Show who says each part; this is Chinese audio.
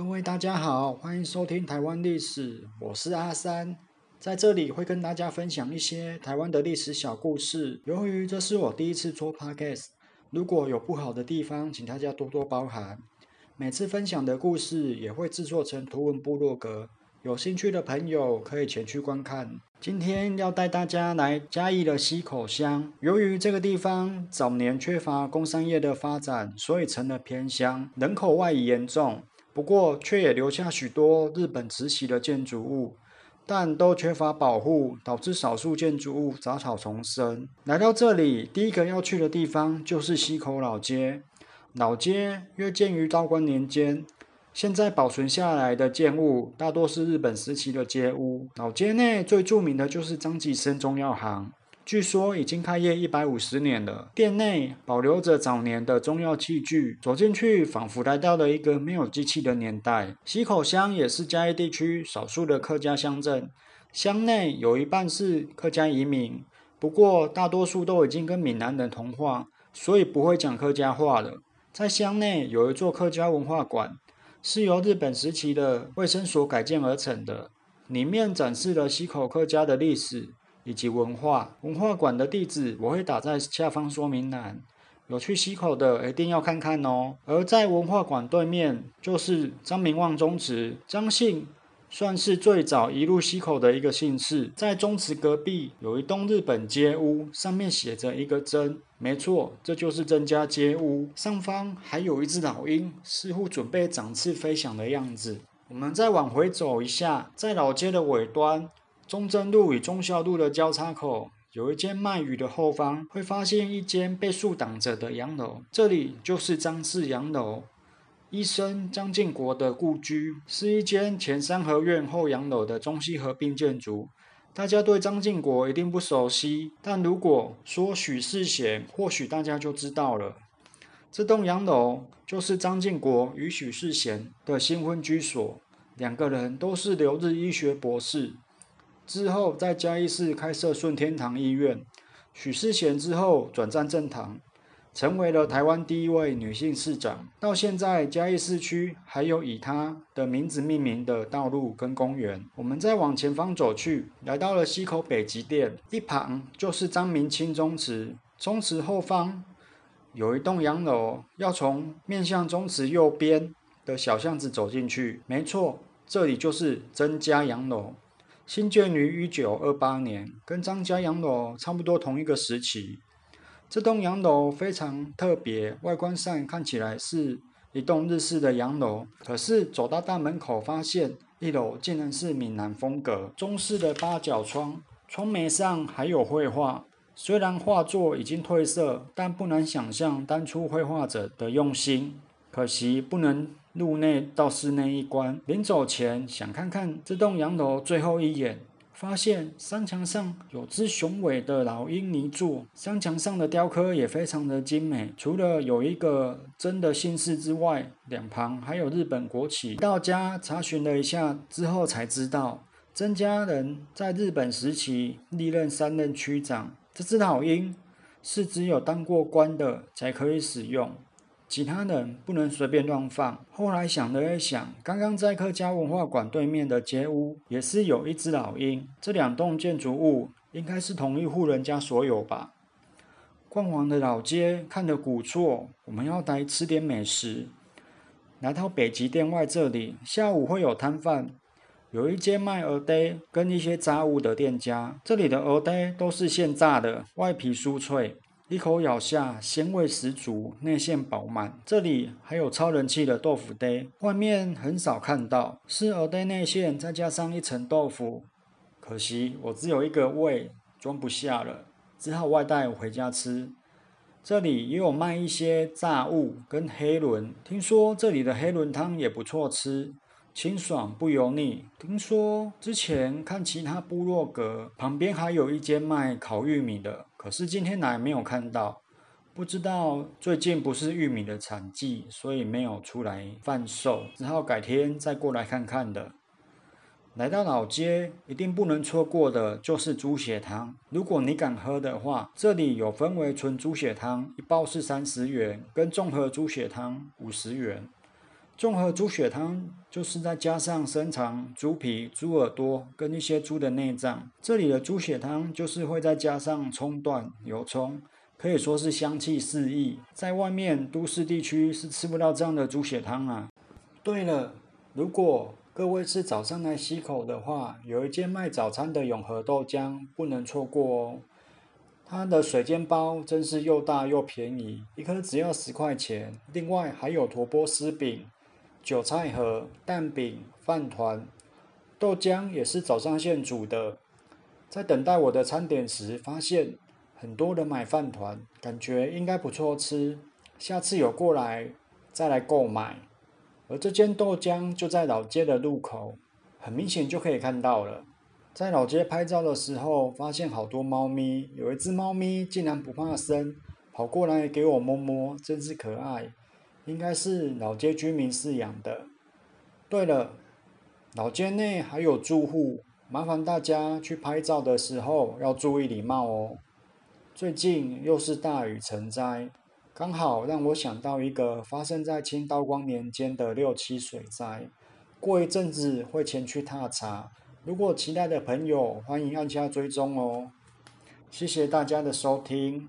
Speaker 1: 各位大家好，欢迎收听台湾历史，我是阿三，在这里会跟大家分享一些台湾的历史小故事。由于这是我第一次做 podcast，如果有不好的地方，请大家多多包涵。每次分享的故事也会制作成图文部落格，有兴趣的朋友可以前去观看。今天要带大家来嘉义的溪口乡。由于这个地方早年缺乏工商业的发展，所以成了偏乡，人口外移严重。不过，却也留下许多日本时期的建筑物，但都缺乏保护，导致少数建筑物杂草丛生。来到这里，第一个要去的地方就是溪口老街。老街约建于道光年间。现在保存下来的建物大多是日本时期的街屋。老街内最著名的就是张吉生中药行，据说已经开业一百五十年了。店内保留着早年的中药器具，走进去仿佛来到了一个没有机器的年代。溪口乡也是嘉义地区少数的客家乡镇，乡内有一半是客家移民，不过大多数都已经跟闽南人同化，所以不会讲客家话了。在乡内有一座客家文化馆。是由日本时期的卫生所改建而成的，里面展示了溪口客家的历史以及文化。文化馆的地址我会打在下方说明栏，有去溪口的一定要看看哦。而在文化馆对面就是张明旺宗祠，张姓。算是最早移入溪口的一个姓氏，在宗祠隔壁有一栋日本街屋，上面写着一个真，没错，这就是曾家街屋。上方还有一只老鹰，似乎准备展翅飞翔的样子。我们再往回走一下，在老街的尾端，中正路与忠孝路的交叉口，有一间卖鱼的后方，会发现一间被树挡着的洋楼，这里就是张氏洋楼。医生张建国的故居是一间前三合院后洋楼的中西合并建筑。大家对张建国一定不熟悉，但如果说许世贤，或许大家就知道了。这栋洋楼就是张建国与许世贤的新婚居所，两个人都是留日医学博士。之后在嘉义市开设顺天堂医院，许世贤之后转战政坛。成为了台湾第一位女性市长。到现在，嘉义市区还有以她的名字命名的道路跟公园。我们再往前方走去，来到了溪口北极店，一旁就是张明清宗祠。宗祠后方有一栋洋楼，要从面向宗祠右边的小巷子走进去。没错，这里就是曾家洋楼，新建于一九二八年，跟张家洋楼差不多同一个时期。这栋洋楼非常特别，外观上看起来是一栋日式的洋楼，可是走到大门口，发现一楼竟然是闽南风格，中式的八角窗，窗楣上还有绘画。虽然画作已经褪色，但不难想象当初绘画者的用心。可惜不能入内到室内一观，临走前想看看这栋洋楼最后一眼。发现山墙上有只雄伟的老鹰泥座，山墙上的雕刻也非常的精美。除了有一个真的姓氏之外，两旁还有日本国旗。到家查询了一下之后，才知道曾家人在日本时期历任三任区长。这只老鹰是只有当过官的才可以使用。其他人不能随便乱放。后来想了一想，刚刚在客家文化馆对面的街屋也是有一只老鹰，这两栋建筑物应该是同一户人家所有吧。逛完的老街看得古厝，我们要来吃点美食。来到北极店外这里，下午会有摊贩，有一间卖鹅呆跟一些杂物的店家，这里的鹅呆都是现炸的，外皮酥脆。一口咬下，鲜味十足，内馅饱满。这里还有超人气的豆腐堆，外面很少看到，是鹅堆内馅再加上一层豆腐。可惜我只有一个胃，装不下了，只好外带回家吃。这里也有卖一些炸物跟黑轮，听说这里的黑轮汤也不错吃。清爽不油腻。听说之前看其他部落格旁边还有一间卖烤玉米的，可是今天来没有看到。不知道最近不是玉米的产季，所以没有出来贩售，只好改天再过来看看的。来到老街，一定不能错过的就是猪血汤。如果你敢喝的话，这里有分为纯猪血汤，一包是三十元，跟综合猪血汤五十元。综合猪血汤就是再加上生肠、猪皮、猪耳朵跟一些猪的内脏。这里的猪血汤就是会再加上葱段、油葱，可以说是香气四溢。在外面都市地区是吃不到这样的猪血汤啊。对了，如果各位是早上来溪口的话，有一间卖早餐的永和豆浆不能错过哦。它的水煎包真是又大又便宜，一颗只要十块钱。另外还有坨波丝饼。韭菜盒、蛋饼、饭团、豆浆也是早上现煮的。在等待我的餐点时，发现很多人买饭团，感觉应该不错吃。下次有过来再来购买。而这间豆浆就在老街的路口，很明显就可以看到了。在老街拍照的时候，发现好多猫咪，有一只猫咪竟然不怕生，跑过来给我摸摸，真是可爱。应该是老街居民饲养的。对了，老街内还有住户，麻烦大家去拍照的时候要注意礼貌哦。最近又是大雨成灾，刚好让我想到一个发生在清道光年间的六七水灾。过一阵子会前去踏查，如果期待的朋友，欢迎按下追踪哦。谢谢大家的收听。